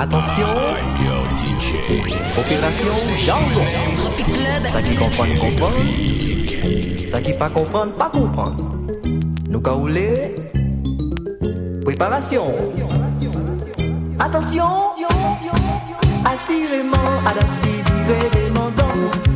Attention. Opération Jargon Ça qui comprend, comprend Ça qui pas comprend, pas comprend Nous caoulé Préparation. Attention. Assurément, à la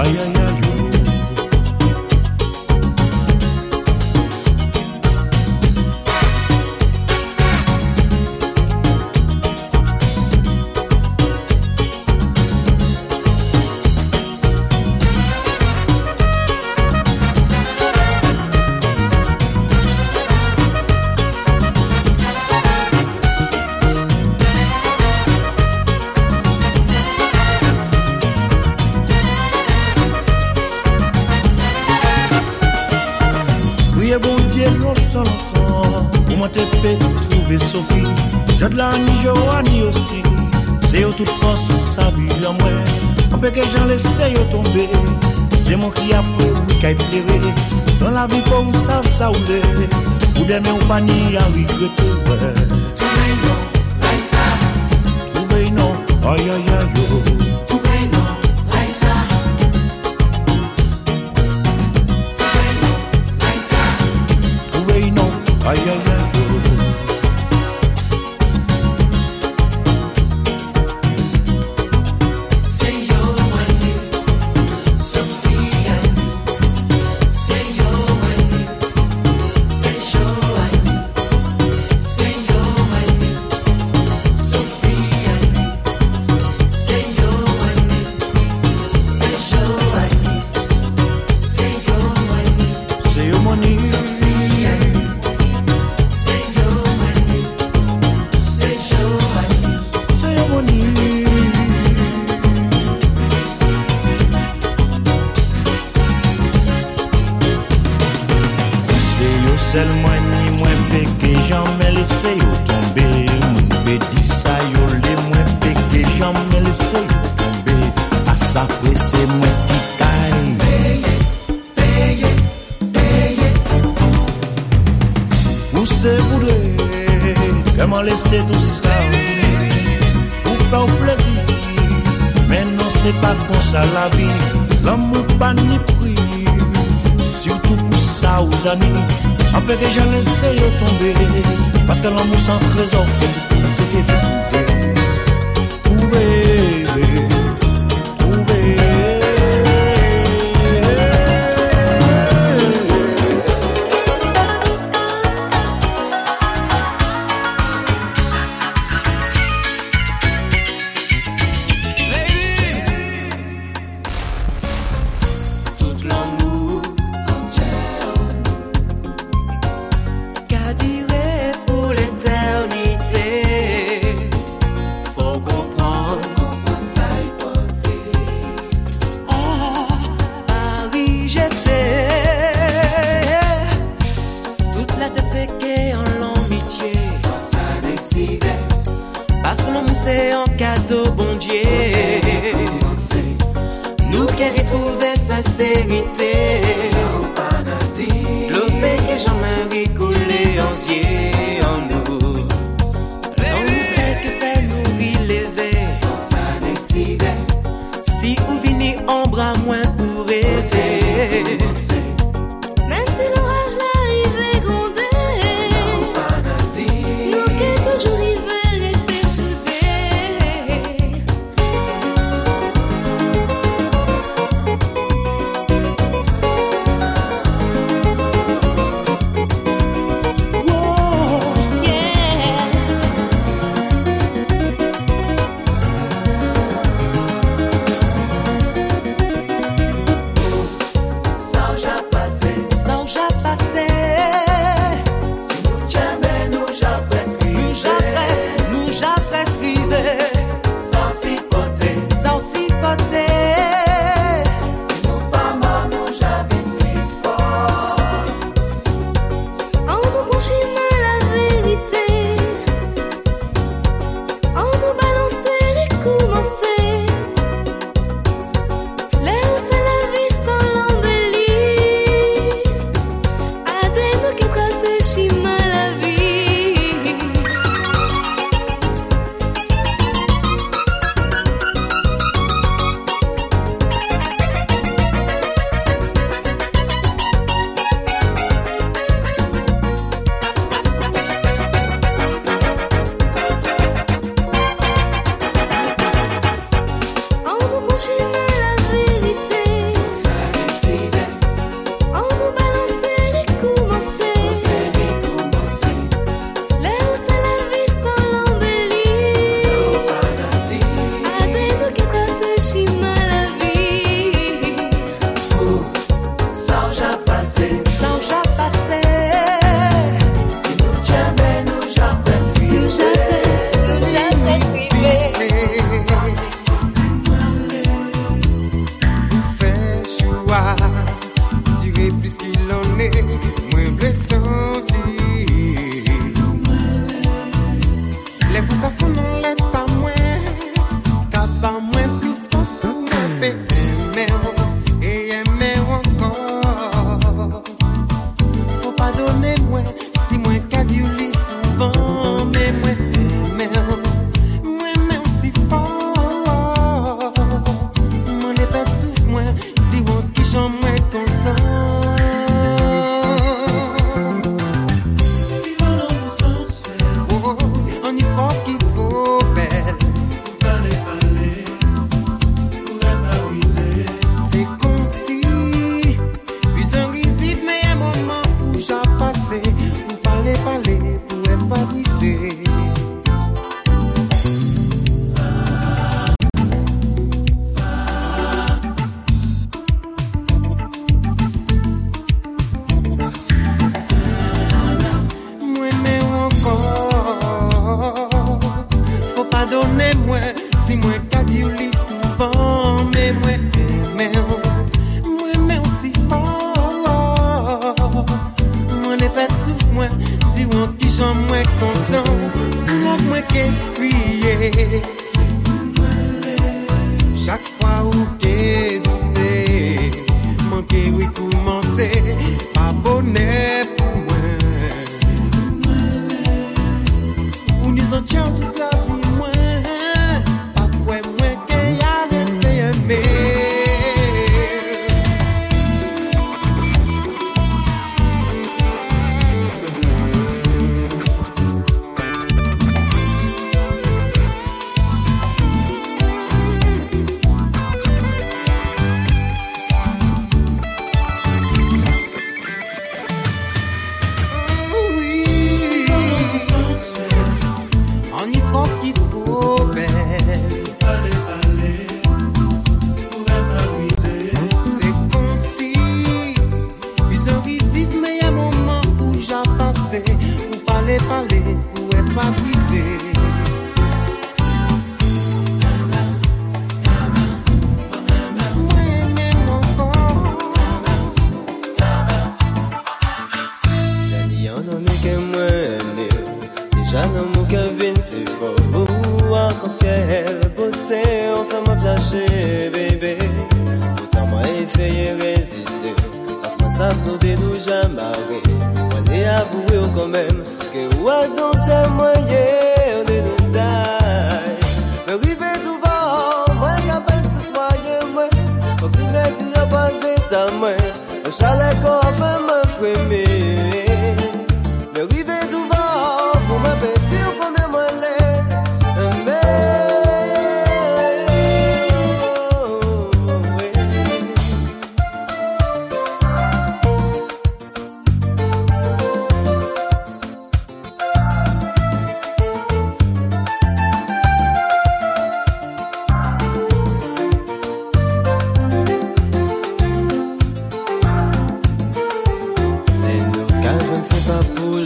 ay, ay. 你要一个字 sa la vin, l'amour pas ni prix. Surtout pour ça aux amis, après que j'ai laissé tomber. Parce que l'amour sans trésor, que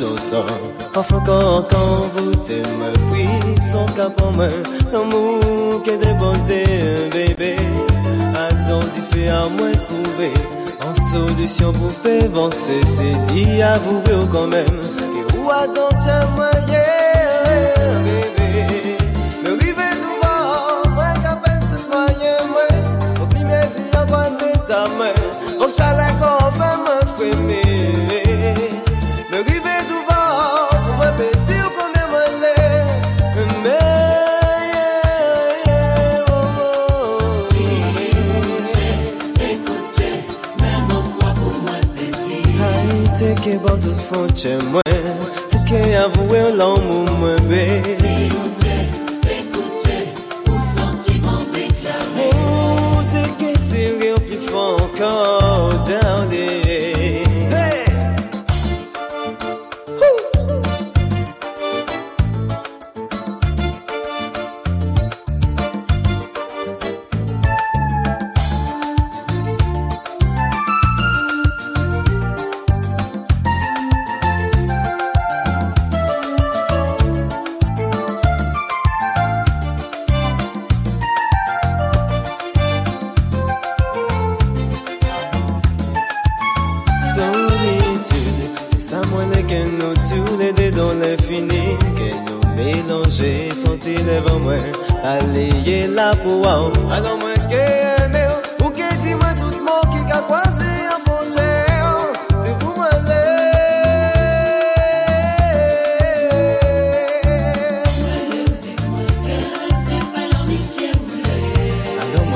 longtemps Parfois quand, quand vous te me puis Son capon me L'amour qui débordé bébé. Attends tu fais à moi trouver En solution pour faire avancer? C'est dit à vous quand même. Et où attends-tu à moi yeah Tukibato fortune. Mwe Tukiyavuwe ulamu mwembe Siyuta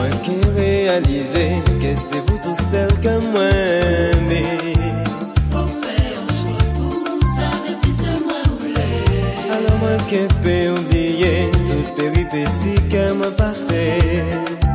Mwen ke realize Ke se pou tou sel ke mwen me Fou fè yon chou pou Save si se mwen oule Alon mwen ke pe oubliye Tout peripe si ke mwen pase.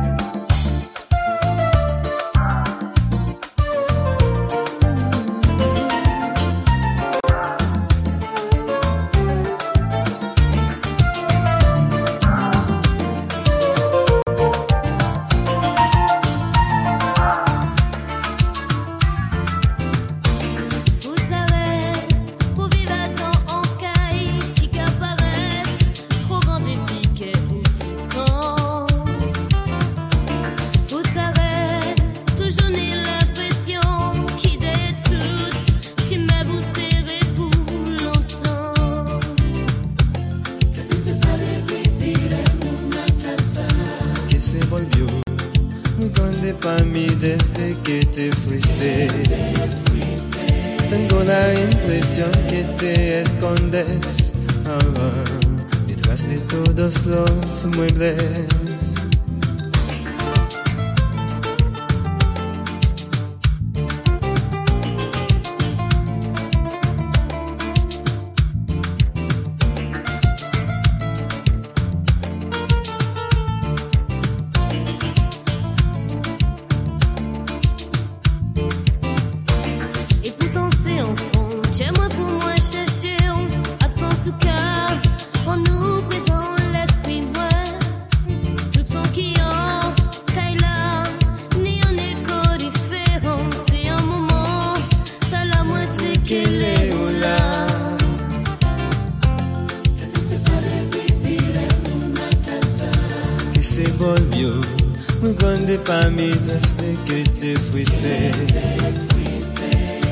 culpa mi desde que te fuiste.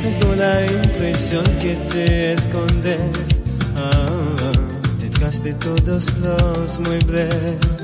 Tengo la impresión que te escondes ah, detrás de todos los muebles.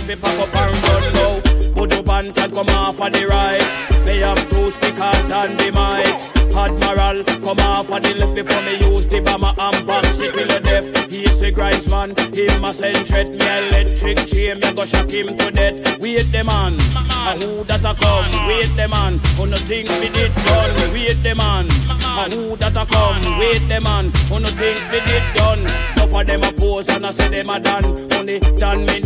Them fi pack up and run now. Put up and can come off of the right. They have two out and the mic. Admiral, come off of the left before me use the bomber and box it till the death. He's a grinds man, him a send threat. Me electric chain, me go shock him to death. Wait the man, a who that a come? Wait the man, who no think me did done? Wait the man, a who that a come? Wait the man, who no think me did done? Enough of them a pose and I say them a done. Only done me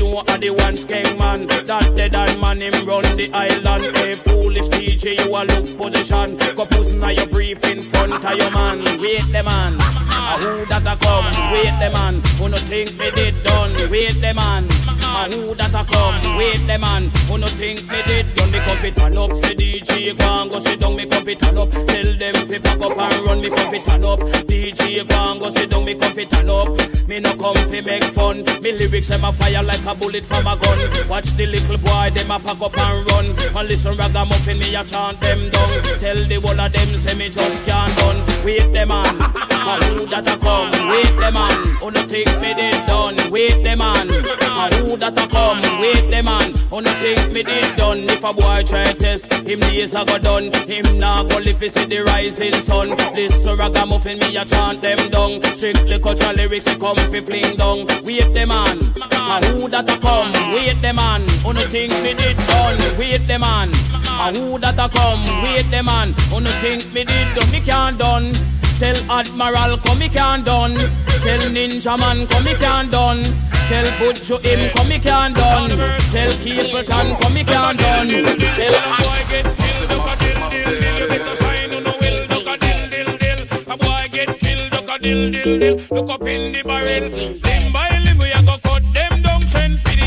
the island. Hey foolish DJ, you a look position. Go pussy now you brief in front of your man. Wait the man, a who that a come? Wait the man, who no think me did done? Wait the man, a who that a come? Wait the man, who no think me did done? Me come fit turn up, say DJ go and go sit down. Me come fit turn up, tell them fi pack up and run. Me come fit turn up, DJ go and go sit down. Me come fit turn up. Me no come fi make fun. Me lyrics them a fire like a bullet from a gun. Watch the little boy them a pack up and run. And listen ragamuffin me a chant them down. Tell the whole of them say me just can't done. Wait the man, a who that a come? Wait the man, who oh, no think me did done? Wait the man, a who that a come? Wait the man, who oh, no think me did done? If a boy try test, him days a go done. Him nah go live fi see the rising sun. So ragamuffin me a chant them down. Strictly cultural lyrics they come fi fling down. Wait the man, a who that a come? Wait the man, who think me did done? Wait the man, a who that a come? Wait the man, who think me did done? Me can't done. Tell Admiral come me can't done. Tell Ninja Man come me can't done. Tell Butcho him come me can't done. Tell Capleton come me can't done. Tell a boy get killed, duck a dill dill dill. You better sign on the will, duck a dill dill dill. A boy get killed, duck a dill dill dill. Look up in the barrel. Limb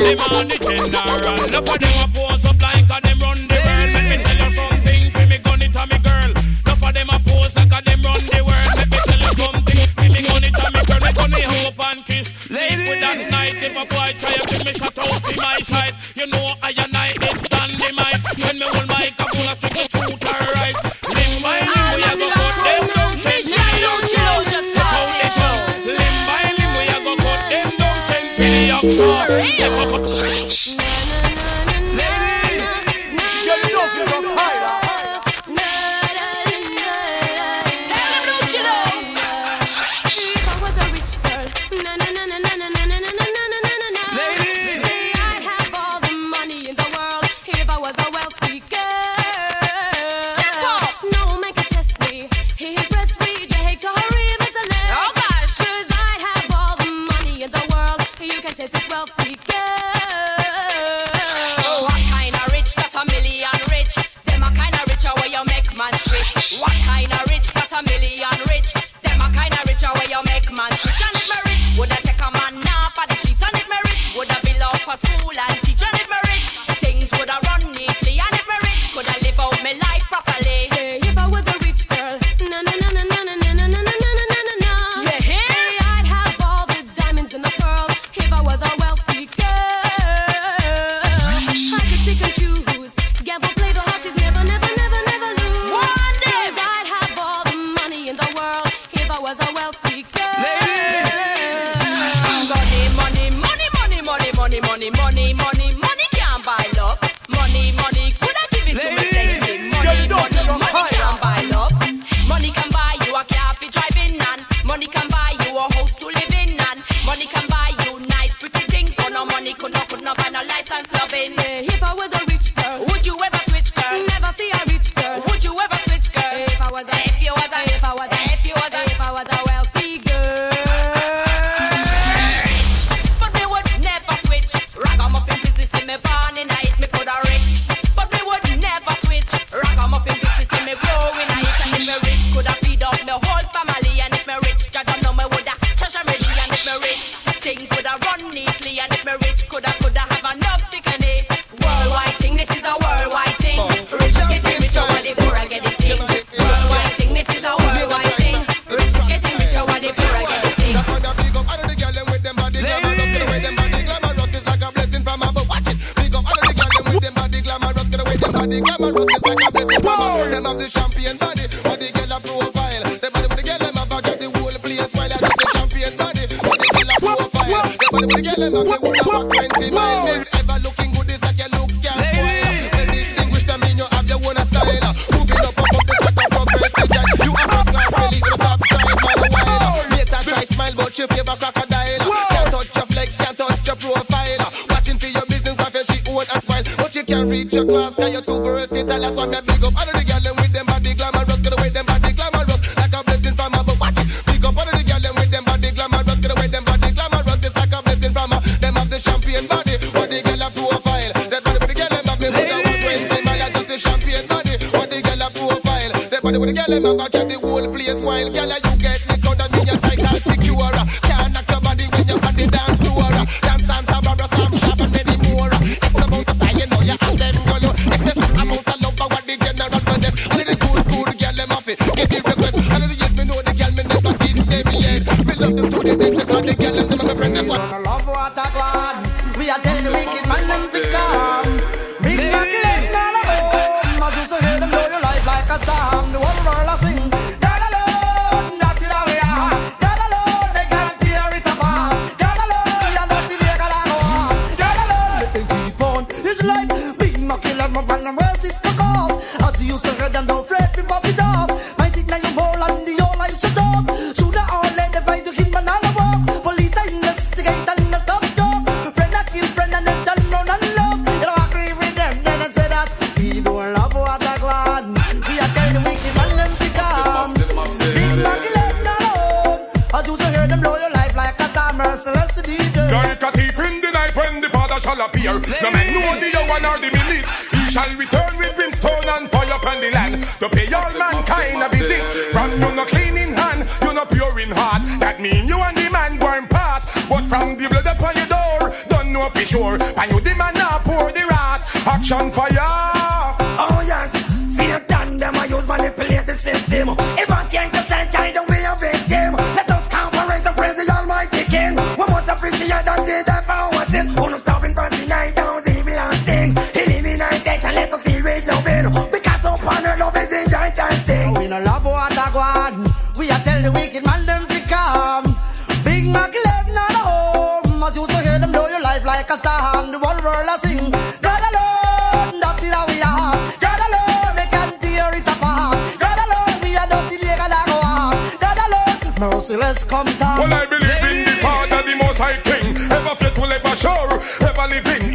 The general, enough of them a pose up like a them run the world. Let me tell you something, fi me gun it a me girl. Enough of them a pose like a them run the world. Let me tell you something, fi me gun it a me girl. Me gun it hope and kiss. Leave with that night if a boy try to me shut out in my side. You know I and I is dynamite. When me hold my full of strictly truth or right. Limb by limb we a go cut them down. Send me Take out the tongue. Limb by limb we a go cut them down. Send me the real. But when the girl them have a check the whole place while girl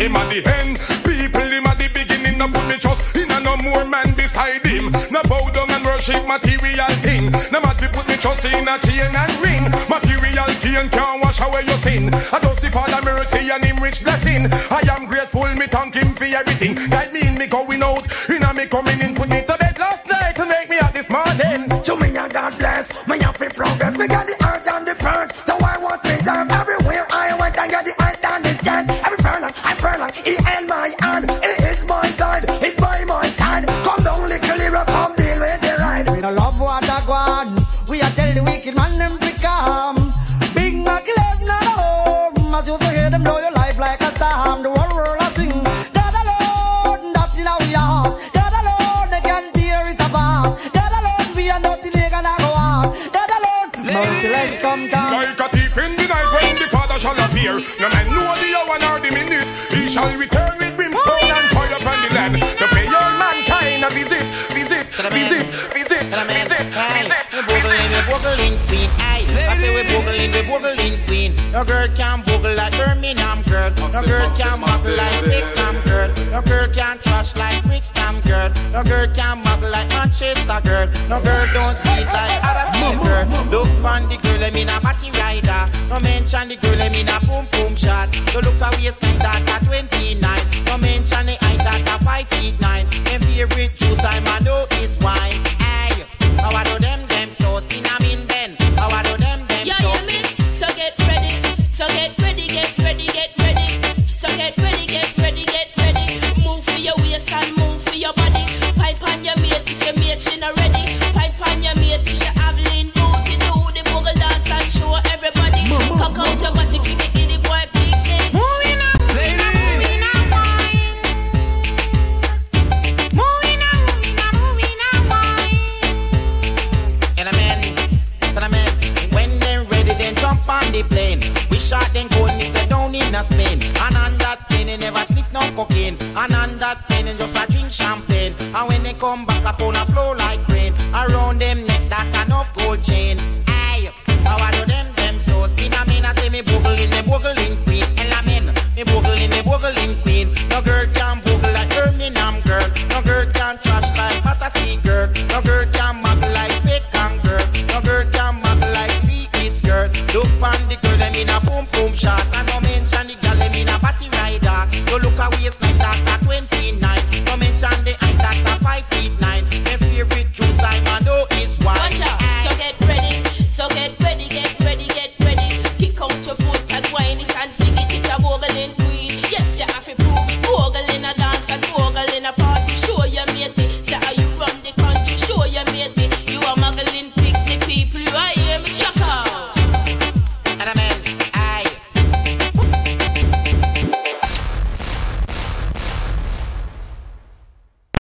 him at the end. People him at the beginning, no put me trust in a no more man beside him. No bow down and worship material thing. No matter put me trust in a chain and ring. Material gain can't wash away your sin. I don't the Father mercy and him rich blessing. I am grateful, me thank him for everything. That mean me going out. boogling queen. Aye, I say we boogling, we boogling queen. No girl can boogle like Birmingham girl. No girl can muggle like Big Tom girl. No girl can trash like Brixton girl. No girl can muggle like Manchester girl. No girl don't sweet like Araceli girl. Look on the girl, I mean a party rider. No mention the girl, I mean a boom boom shot. No look how at waistline that at 29. No mention the height that at 5 feet 9. And favorite